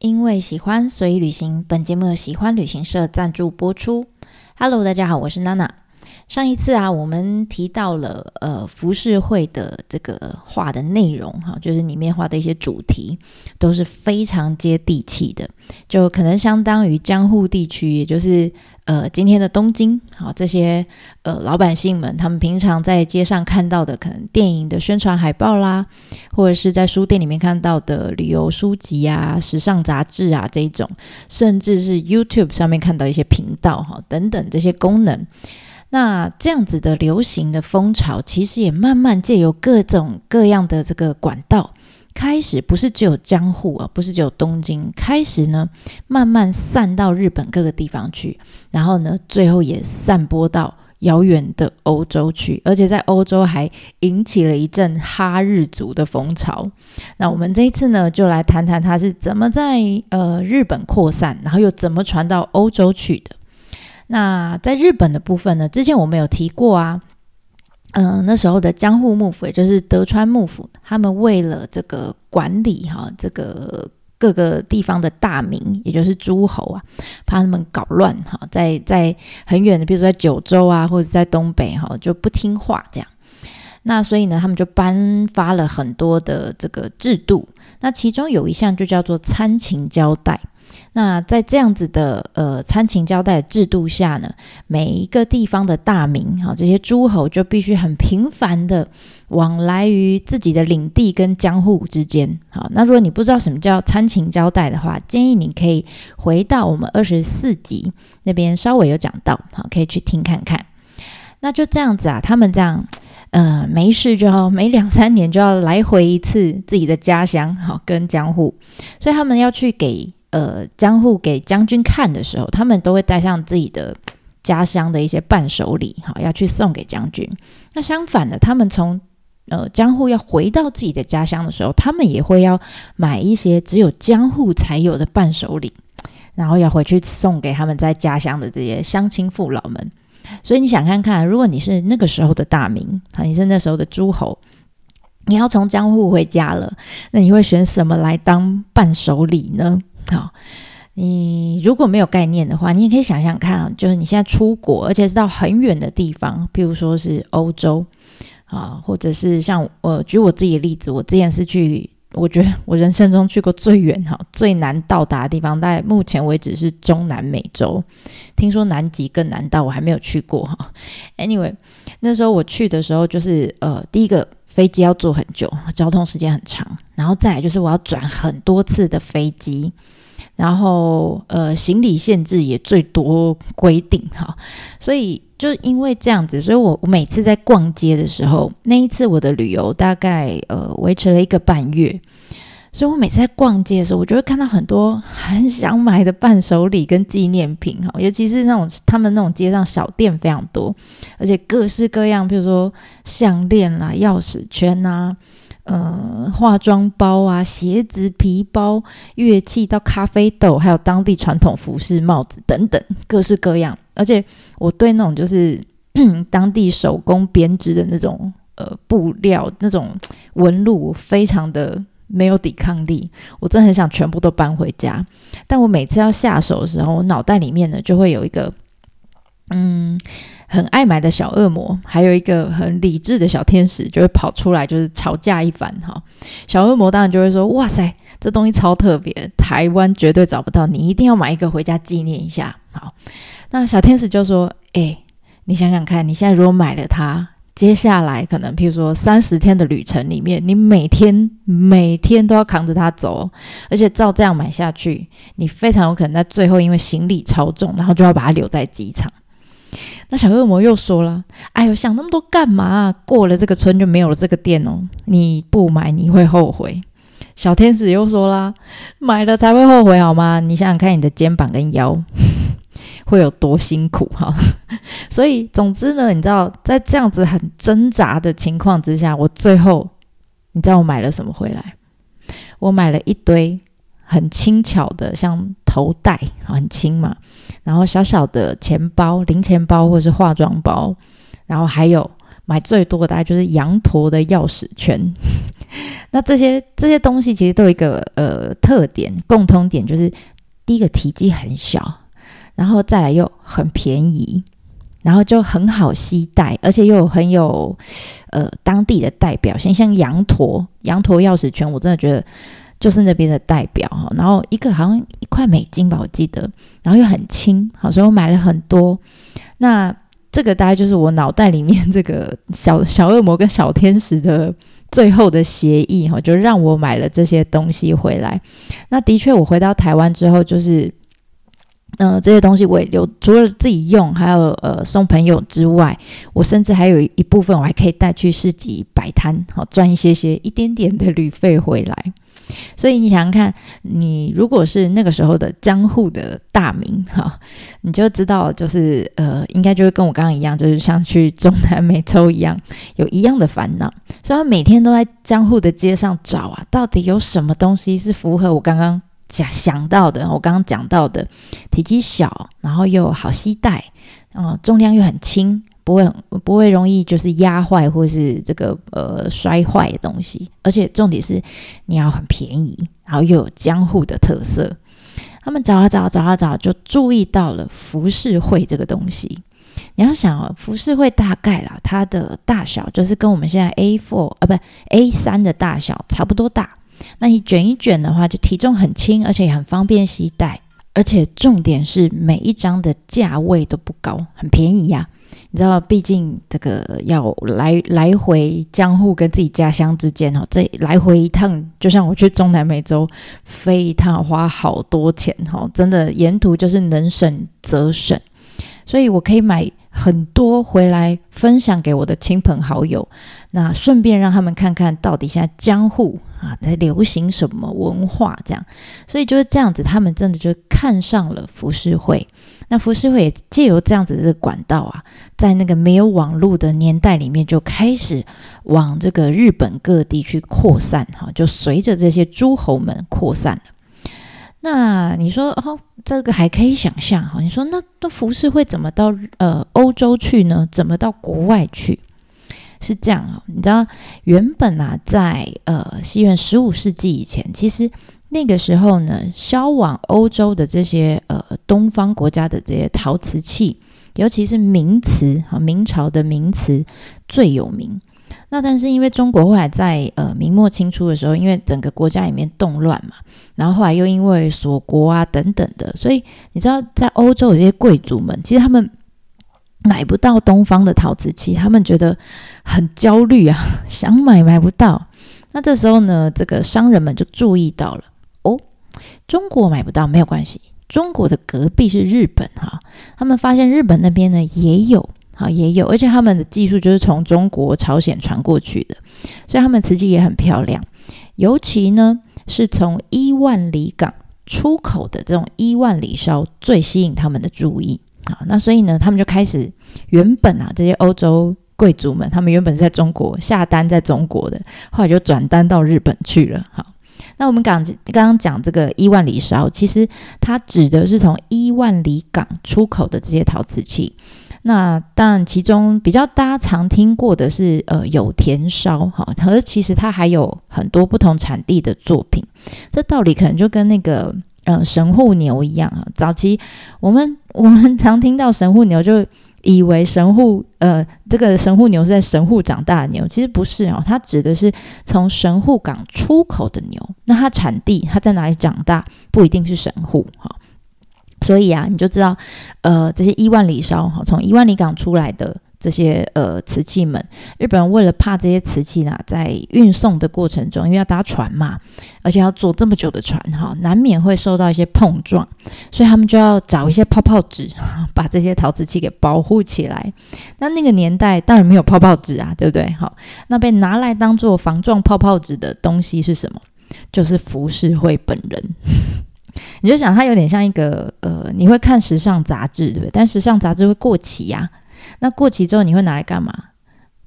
因为喜欢，所以旅行。本节目由喜欢旅行社赞助播出。Hello，大家好，我是娜娜。上一次啊，我们提到了呃浮世绘的这个画的内容哈，就是里面画的一些主题都是非常接地气的，就可能相当于江户地区，也就是呃今天的东京好这些呃老百姓们，他们平常在街上看到的可能电影的宣传海报啦，或者是在书店里面看到的旅游书籍啊、时尚杂志啊这一种，甚至是 YouTube 上面看到一些频道哈等等这些功能。那这样子的流行的风潮，其实也慢慢借由各种各样的这个管道，开始不是只有江户啊，不是只有东京，开始呢慢慢散到日本各个地方去，然后呢，最后也散播到遥远的欧洲去，而且在欧洲还引起了一阵哈日族的风潮。那我们这一次呢，就来谈谈它是怎么在呃日本扩散，然后又怎么传到欧洲去的。那在日本的部分呢？之前我们有提过啊，嗯，那时候的江户幕府，也就是德川幕府，他们为了这个管理哈，这个各个地方的大名，也就是诸侯啊，怕他们搞乱哈，在在很远的，比如说在九州啊，或者在东北哈，就不听话这样。那所以呢，他们就颁发了很多的这个制度，那其中有一项就叫做参勤交代。那在这样子的呃参勤交代制度下呢，每一个地方的大名哈，这些诸侯就必须很频繁的往来于自己的领地跟江户之间。好，那如果你不知道什么叫参勤交代的话，建议你可以回到我们二十四集那边稍微有讲到，好，可以去听看看。那就这样子啊，他们这样呃没事就要每两三年就要来回一次自己的家乡，好跟江户，所以他们要去给。呃，江户给将军看的时候，他们都会带上自己的 家乡的一些伴手礼，哈，要去送给将军。那相反的，他们从呃江户要回到自己的家乡的时候，他们也会要买一些只有江户才有的伴手礼，然后要回去送给他们在家乡的这些乡亲父老们。所以你想看看，如果你是那个时候的大名，啊，你是那时候的诸侯，你要从江户回家了，那你会选什么来当伴手礼呢？好，你如果没有概念的话，你也可以想想看啊，就是你现在出国，而且是到很远的地方，譬如说是欧洲啊，或者是像我举我自己的例子，我之前是去，我觉得我人生中去过最远哈、最难到达的地方，在目前为止是中南美洲。听说南极更难到，我还没有去过哈。Anyway，那时候我去的时候，就是呃，第一个。飞机要坐很久，交通时间很长，然后再来就是我要转很多次的飞机，然后呃行李限制也最多规定哈，所以就因为这样子，所以我我每次在逛街的时候，那一次我的旅游大概呃维持了一个半月。所以我每次在逛街的时候，我就会看到很多很想买的伴手礼跟纪念品哈，尤其是那种他们那种街上小店非常多，而且各式各样，比如说项链啦、钥匙圈呐、呃化妆包啊、鞋子、皮包、乐器到咖啡豆，还有当地传统服饰、帽子等等，各式各样。而且我对那种就是 当地手工编织的那种呃布料那种纹路非常的。没有抵抗力，我真的很想全部都搬回家。但我每次要下手的时候，我脑袋里面呢就会有一个，嗯，很爱买的小恶魔，还有一个很理智的小天使，就会跑出来，就是吵架一番哈。小恶魔当然就会说：“哇塞，这东西超特别，台湾绝对找不到，你一定要买一个回家纪念一下。”好，那小天使就说：“哎，你想想看，你现在如果买了它。”接下来可能，譬如说三十天的旅程里面，你每天每天都要扛着它走，而且照这样买下去，你非常有可能在最后因为行李超重，然后就要把它留在机场。那小恶魔又说了：“哎呦，想那么多干嘛？过了这个村就没有了这个店哦，你不买你会后悔。”小天使又说啦：“买了才会后悔好吗？你想想看，你的肩膀跟腰。”会有多辛苦哈，所以总之呢，你知道在这样子很挣扎的情况之下，我最后你知道我买了什么回来？我买了一堆很轻巧的，像头带很轻嘛，然后小小的钱包、零钱包或是化妆包，然后还有买最多的大概就是羊驼的钥匙圈。那这些这些东西其实都有一个呃特点，共通点就是第一个体积很小，然后再来又很便宜，然后就很好携带，而且又很有呃当地的代表性，像羊驼羊驼钥匙圈，我真的觉得就是那边的代表哈。然后一个好像一块美金吧，我记得，然后又很轻，好，所以我买了很多。那这个大概就是我脑袋里面这个小 小恶魔跟小天使的最后的协议哈，就让我买了这些东西回来。那的确，我回到台湾之后，就是呃这些东西我也留，除了自己用，还有呃送朋友之外，我甚至还有一部分我还可以带去市集摆摊，好赚一些些一点点的旅费回来。所以你想想看，你如果是那个时候的江户的大名哈，你就知道，就是呃，应该就会跟我刚刚一样，就是像去中南美洲一样，有一样的烦恼。所以每天都在江户的街上找啊，到底有什么东西是符合我刚刚想想到的，我刚刚讲到的，体积小，然后又好携带，嗯，重量又很轻。不会很不会容易就是压坏或是这个呃摔坏的东西，而且重点是你要很便宜，然后又有江户的特色。他们找啊找找啊找，就注意到了浮世绘这个东西。你要想哦，浮世绘大概啦，它的大小就是跟我们现在 A4 啊不 A3 的大小差不多大。那你卷一卷的话，就体重很轻，而且也很方便携带。而且重点是每一张的价位都不高，很便宜呀。你知道，毕竟这个要来来回江户跟自己家乡之间哦，这来回一趟，就像我去中南美洲飞一趟，花好多钱哦，真的沿途就是能省则省，所以我可以买。很多回来分享给我的亲朋好友，那顺便让他们看看到底现在江户啊在流行什么文化，这样，所以就是这样子，他们真的就看上了浮世绘。那浮世绘也借由这样子的管道啊，在那个没有网络的年代里面，就开始往这个日本各地去扩散，哈，就随着这些诸侯们扩散了。那你说哦，这个还可以想象哈。你说那那浮世绘怎么到呃欧洲去呢？怎么到国外去？是这样啊。你知道原本啊，在呃西元十五世纪以前，其实那个时候呢，销往欧洲的这些呃东方国家的这些陶瓷器，尤其是名瓷哈，明朝的名瓷最有名。那但是因为中国后来在呃明末清初的时候，因为整个国家里面动乱嘛，然后后来又因为锁国啊等等的，所以你知道在欧洲有些贵族们，其实他们买不到东方的陶瓷器，他们觉得很焦虑啊，想买买不到。那这时候呢，这个商人们就注意到了哦，中国买不到没有关系，中国的隔壁是日本哈，他们发现日本那边呢也有。啊，也有，而且他们的技术就是从中国、朝鲜传过去的，所以他们瓷器也很漂亮。尤其呢，是从伊万里港出口的这种伊万里烧最吸引他们的注意。好，那所以呢，他们就开始原本啊，这些欧洲贵族们，他们原本是在中国下单，在中国的，后来就转单到日本去了。好，那我们刚刚刚讲这个伊万里烧，其实它指的是从伊万里港出口的这些陶瓷器。那当然，其中比较大家常听过的是呃有田烧哈，可是其实它还有很多不同产地的作品。这道理可能就跟那个呃神户牛一样啊。早期我们 我们常听到神户牛，就以为神户呃这个神户牛是在神户长大的牛，其实不是哦，它指的是从神户港出口的牛。那它产地它在哪里长大，不一定是神户哈。所以啊，你就知道，呃，这些伊万里烧哈，从伊万里港出来的这些呃瓷器们，日本人为了怕这些瓷器呢，在运送的过程中，因为要搭船嘛，而且要坐这么久的船哈，难免会受到一些碰撞，所以他们就要找一些泡泡纸，把这些陶瓷器给保护起来。那那个年代当然没有泡泡纸啊，对不对？好，那被拿来当做防撞泡泡纸的东西是什么？就是浮世绘本人。你就想它有点像一个呃，你会看时尚杂志对不对？但时尚杂志会过期呀，那过期之后你会拿来干嘛？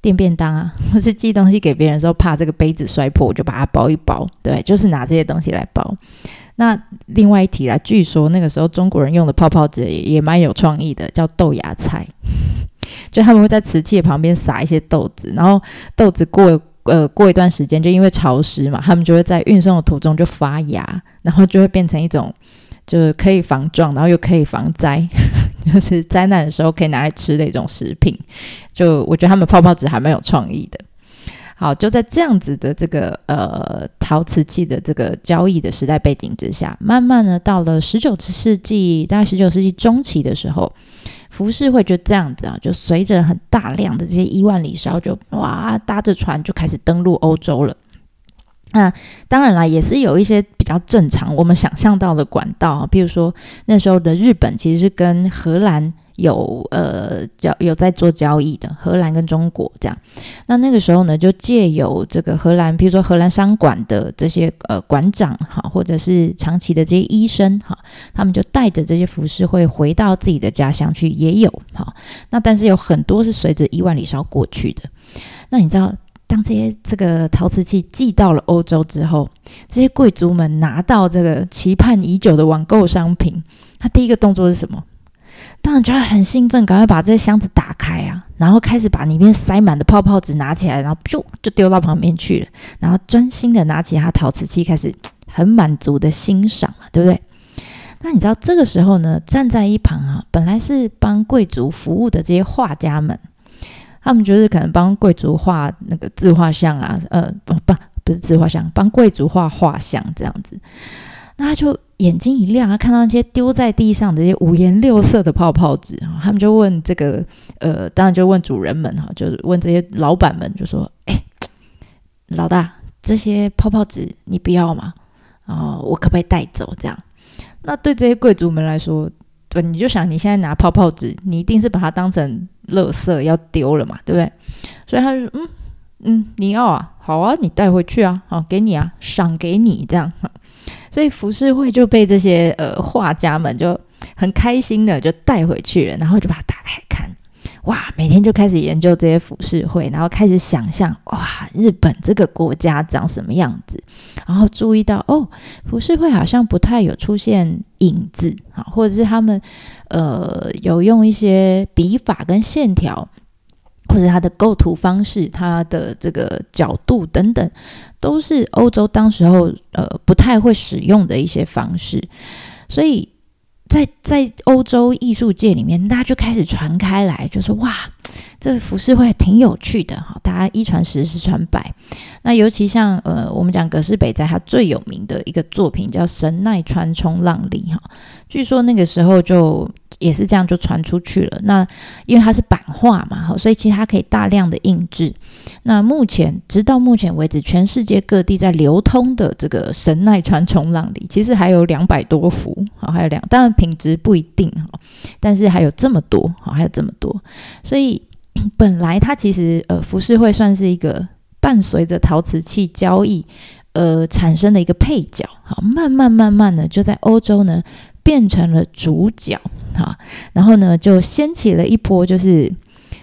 垫便当啊，或是寄东西给别人的时候，怕这个杯子摔破，我就把它包一包，对，就是拿这些东西来包。那另外一题啦，据说那个时候中国人用的泡泡纸也也蛮有创意的，叫豆芽菜。就他们会在瓷器旁边撒一些豆子，然后豆子过呃过一段时间，就因为潮湿嘛，他们就会在运送的途中就发芽，然后就会变成一种就是可以防撞，然后又可以防灾，就是灾难的时候可以拿来吃的一种食品。就我觉得他们泡泡纸还蛮有创意的。好，就在这样子的这个呃陶瓷器的这个交易的时代背景之下，慢慢呢到了十九世纪，大概十九世纪中期的时候，浮世绘就这样子啊，就随着很大量的这些伊万里烧，就哇搭着船就开始登陆欧洲了。那当然啦，也是有一些比较正常我们想象到的管道，比如说那时候的日本其实是跟荷兰。有呃交有在做交易的荷兰跟中国这样，那那个时候呢，就借由这个荷兰，比如说荷兰商馆的这些呃馆长哈，或者是长期的这些医生哈，他们就带着这些服饰会回到自己的家乡去，也有哈。那但是有很多是随着伊万里烧过去的。那你知道，当这些这个陶瓷器寄到了欧洲之后，这些贵族们拿到这个期盼已久的网购商品，他第一个动作是什么？当然觉得很兴奋，赶快把这些箱子打开啊，然后开始把里面塞满的泡泡纸拿起来，然后就就丢到旁边去了，然后专心的拿起他陶瓷器，开始很满足的欣赏嘛，对不对？那你知道这个时候呢，站在一旁啊，本来是帮贵族服务的这些画家们，他们就是可能帮贵族画那个自画像啊，呃，不不不是自画像，帮贵族画画像这样子，那他就。眼睛一亮，他看到那些丢在地上的这些五颜六色的泡泡纸，他们就问这个呃，当然就问主人们哈，就是问这些老板们，就说：“哎，老大，这些泡泡纸你不要吗？哦，我可不可以带走？这样？那对这些贵族们来说，对，你就想你现在拿泡泡纸，你一定是把它当成垃圾要丢了嘛，对不对？所以他就说：嗯嗯，你要啊，好啊，你带回去啊，好，给你啊，赏给你这样。”所以浮世绘就被这些呃画家们就很开心的就带回去了，然后就把它打开看，哇，每天就开始研究这些浮世绘，然后开始想象哇，日本这个国家长什么样子，然后注意到哦，浮世绘好像不太有出现影子啊，或者是他们呃有用一些笔法跟线条。或者它的构图方式、它的这个角度等等，都是欧洲当时候呃不太会使用的一些方式，所以在在欧洲艺术界里面，大家就开始传开来，就说哇。这浮世绘挺有趣的哈，大家一传十，十传百。那尤其像呃，我们讲葛饰北斋他最有名的一个作品叫《神奈川冲浪里》哈，据说那个时候就也是这样就传出去了。那因为它是版画嘛哈，所以其实它可以大量的印制。那目前直到目前为止，全世界各地在流通的这个《神奈川冲浪里》，其实还有两百多幅啊，还有两，当然品质不一定哈，但是还有这么多哈，还有这么多，所以。本来它其实呃服饰会算是一个伴随着陶瓷器交易呃产生的一个配角，好，慢慢慢慢的就在欧洲呢变成了主角，哈，然后呢就掀起了一波，就是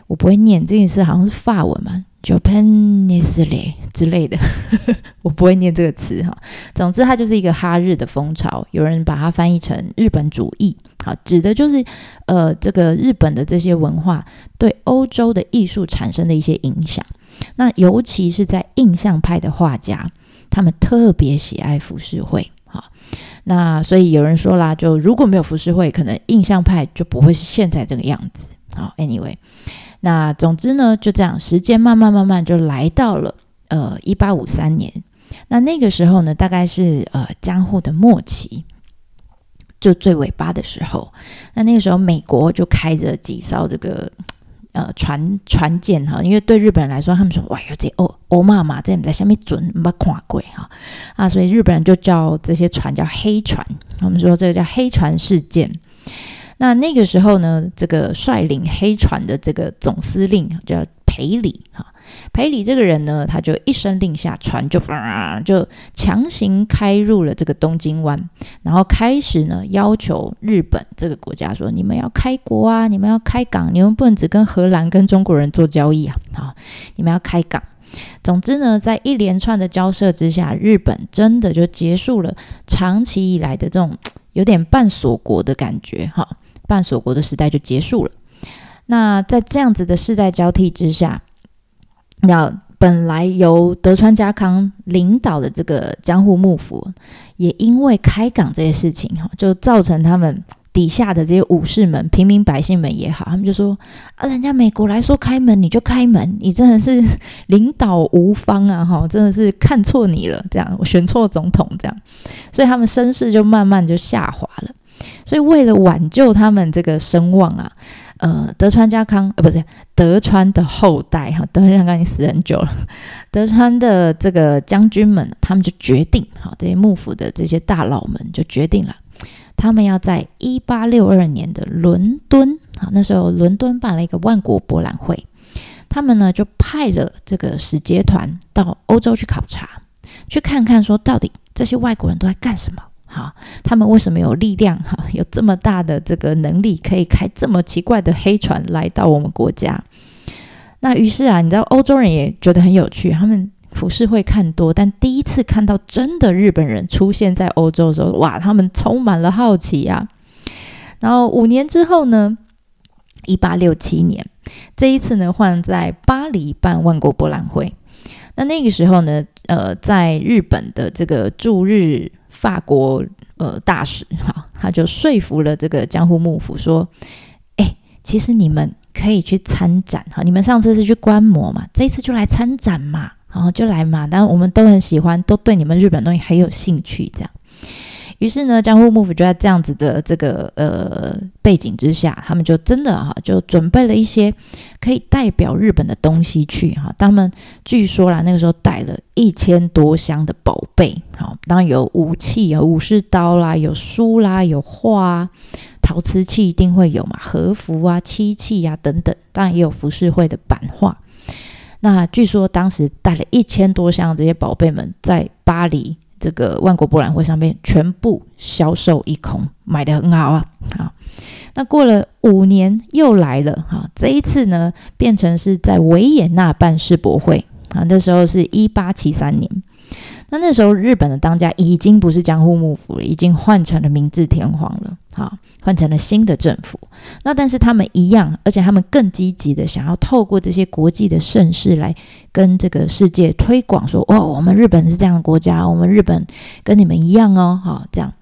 我不会念这件事，好像是法文嘛，Japanesle 之类的，我不会念这个词哈。总之，它就是一个哈日的风潮，有人把它翻译成日本主义。好，指的就是，呃，这个日本的这些文化对欧洲的艺术产生的一些影响。那尤其是在印象派的画家，他们特别喜爱浮世绘。好，那所以有人说啦，就如果没有浮世绘，可能印象派就不会是现在这个样子。好，anyway，那总之呢，就这样，时间慢慢慢慢就来到了呃一八五三年。那那个时候呢，大概是呃江户的末期。就最尾巴的时候，那那个时候美国就开着几艘这个呃船船舰哈，因为对日本人来说，他们说哇，有这欧欧妈妈在在下面准没看过哈啊，所以日本人就叫这些船叫黑船。他们说这个叫黑船事件。那那个时候呢，这个率领黑船的这个总司令叫裴礼哈。裴礼这个人呢，他就一声令下，船就 就强行开入了这个东京湾，然后开始呢要求日本这个国家说：你们要开国啊，你们要开港，你们不能只跟荷兰跟中国人做交易啊，好，你们要开港。总之呢，在一连串的交涉之下，日本真的就结束了长期以来的这种有点半锁国的感觉，哈，半锁国的时代就结束了。那在这样子的世代交替之下，那本来由德川家康领导的这个江户幕府，也因为开港这些事情哈，就造成他们。底下的这些武士们、平民百姓们也好，他们就说：“啊，人家美国来说开门，你就开门，你真的是领导无方啊！哈，真的是看错你了，这样我选错总统，这样，所以他们声势就慢慢就下滑了。所以为了挽救他们这个声望啊，呃，德川家康呃，不是德川的后代哈，德川家康已经死很久了，德川的这个将军们，他们就决定，哈，这些幕府的这些大佬们就决定了。”他们要在一八六二年的伦敦，好，那时候伦敦办了一个万国博览会，他们呢就派了这个使节团到欧洲去考察，去看看说到底这些外国人都在干什么，好，他们为什么有力量，哈，有这么大的这个能力，可以开这么奇怪的黑船来到我们国家？那于是啊，你知道欧洲人也觉得很有趣，他们。服饰会看多，但第一次看到真的日本人出现在欧洲的时候，哇，他们充满了好奇呀。然后五年之后呢，一八六七年，这一次呢换在巴黎办万国博览会。那那个时候呢，呃，在日本的这个驻日法国呃大使 哈，他就说服了这个江户幕府说：“哎，其实你们可以去参展哈，你们上次是去观摩嘛，这次就来参展嘛。”然后就来嘛，但我们都很喜欢，都对你们日本东西很有兴趣，这样。于是呢，江户幕府就在这样子的这个呃背景之下，他们就真的哈，就准备了一些可以代表日本的东西去哈。他们据说啦，那个时候带了一千多箱的宝贝，好，当然有武器，有武士刀啦，有书啦，有画，陶瓷器一定会有嘛，和服啊、漆器呀等等，当然也有浮世绘的版画。那据说当时带了一千多箱这些宝贝们，在巴黎这个万国博览会上面全部销售一空，买的很好啊！好，那过了五年又来了哈，这一次呢变成是在维也纳办世博会啊，那时候是一八七三年。那那时候日本的当家已经不是江户幕府了，已经换成了明治天皇了，好，换成了新的政府。那但是他们一样，而且他们更积极的想要透过这些国际的盛事来跟这个世界推广，说哦，我们日本是这样的国家，我们日本跟你们一样哦，好，这样。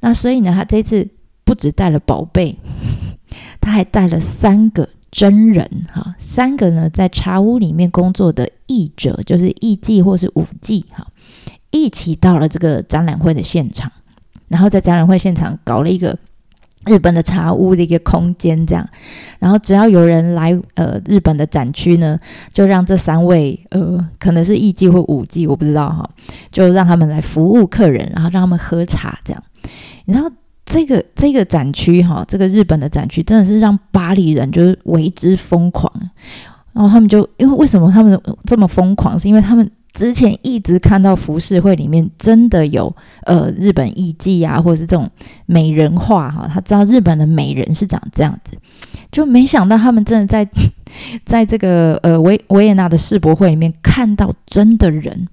那所以呢，他这次不止带了宝贝，他还带了三个真人，哈，三个呢在茶屋里面工作的译者，就是艺妓或是舞妓，哈。一起到了这个展览会的现场，然后在展览会现场搞了一个日本的茶屋的一个空间，这样，然后只要有人来呃日本的展区呢，就让这三位呃可能是艺伎或舞伎，我不知道哈，就让他们来服务客人，然后让他们喝茶这样。然后这个这个展区哈，这个日本的展区真的是让巴黎人就是为之疯狂，然后他们就因为为什么他们这么疯狂，是因为他们。之前一直看到浮世绘里面真的有呃日本艺妓啊，或者是这种美人画哈，他知道日本的美人是长这样子，就没想到他们真的在 在这个呃维维也纳的世博会里面看到真的人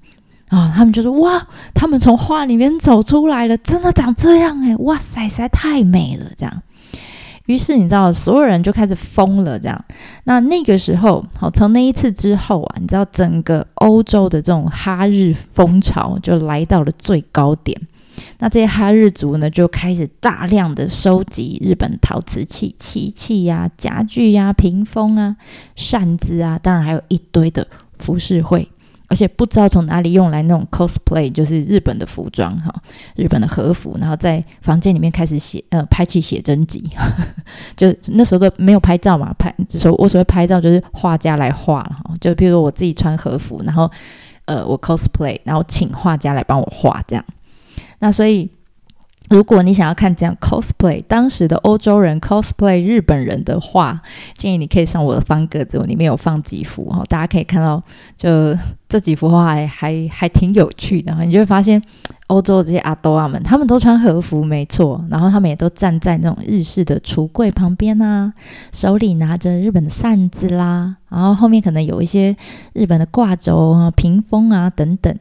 啊，他们就说哇，他们从画里面走出来了，真的长这样诶，哇塞，实在太美了这样。于是你知道，所有人就开始疯了，这样。那那个时候，好，从那一次之后啊，你知道，整个欧洲的这种哈日风潮就来到了最高点。那这些哈日族呢，就开始大量的收集日本陶瓷器、漆器呀、家具呀、屏风啊、扇子啊，当然还有一堆的服饰绘。而且不知道从哪里用来那种 cosplay，就是日本的服装哈，日本的和服，然后在房间里面开始写呃拍起写真集，就那时候都没有拍照嘛，拍说我所谓拍照就是画家来画哈，就比如说我自己穿和服，然后呃我 cosplay，然后请画家来帮我画这样，那所以。如果你想要看这样 cosplay 当时的欧洲人 cosplay 日本人的话，建议你可以上我的方格子，我里面有放几幅哈，大家可以看到，就这几幅画还还还挺有趣的哈，你就会发现欧洲这些阿多阿们，他们都穿和服没错，然后他们也都站在那种日式的橱柜旁边啊，手里拿着日本的扇子啦，然后后面可能有一些日本的挂轴啊、屏风啊等等。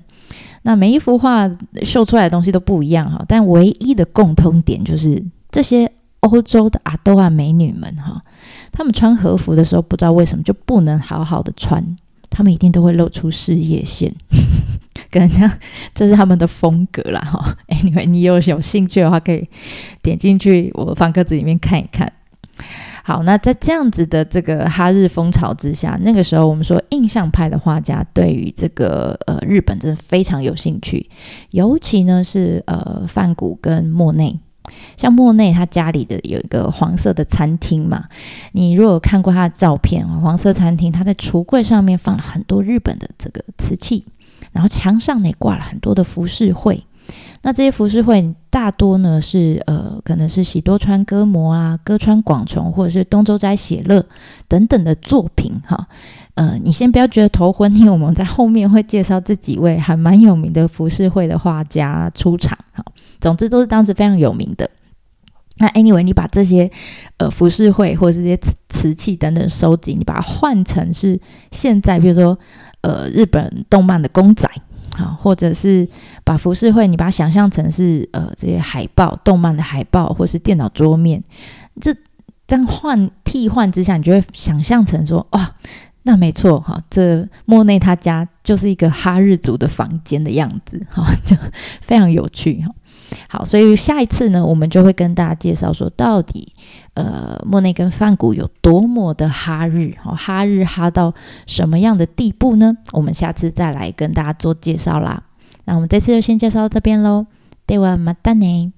那每一幅画绣出来的东西都不一样哈，但唯一的共通点就是这些欧洲的阿斗啊美女们哈，她们穿和服的时候，不知道为什么就不能好好的穿，她们一定都会露出事业线，跟人家，这是他们的风格啦哈。Anyway，你有有兴趣的话，可以点进去我方格子里面看一看。好，那在这样子的这个哈日风潮之下，那个时候我们说印象派的画家对于这个呃日本真的非常有兴趣，尤其呢是呃梵谷跟莫内。像莫内他家里的有一个黄色的餐厅嘛，你如果看过他的照片，黄色餐厅他在橱柜上面放了很多日本的这个瓷器，然后墙上呢挂了很多的浮世绘。那这些浮世绘大多呢是呃，可能是喜多川歌模啊、歌川广重或者是东周斋写乐等等的作品哈。呃，你先不要觉得头昏，因为我们在后面会介绍这几位还蛮有名的浮世绘的画家出场哈。总之都是当时非常有名的。那 anyway，你把这些呃浮世绘或者这些瓷器等等收集，你把它换成是现在比如说呃日本动漫的公仔。啊，或者是把浮世绘，你把它想象成是呃这些海报、动漫的海报，或是电脑桌面，这这样换替换之下，你就会想象成说，哇，那没错哈，这莫内他家就是一个哈日族的房间的样子，哈，就非常有趣哈。好，所以下一次呢，我们就会跟大家介绍说，到底呃莫内跟梵谷有多么的哈日，哈日哈到什么样的地步呢？我们下次再来跟大家做介绍啦。那我们这次就先介绍到这边喽，对我马达呢。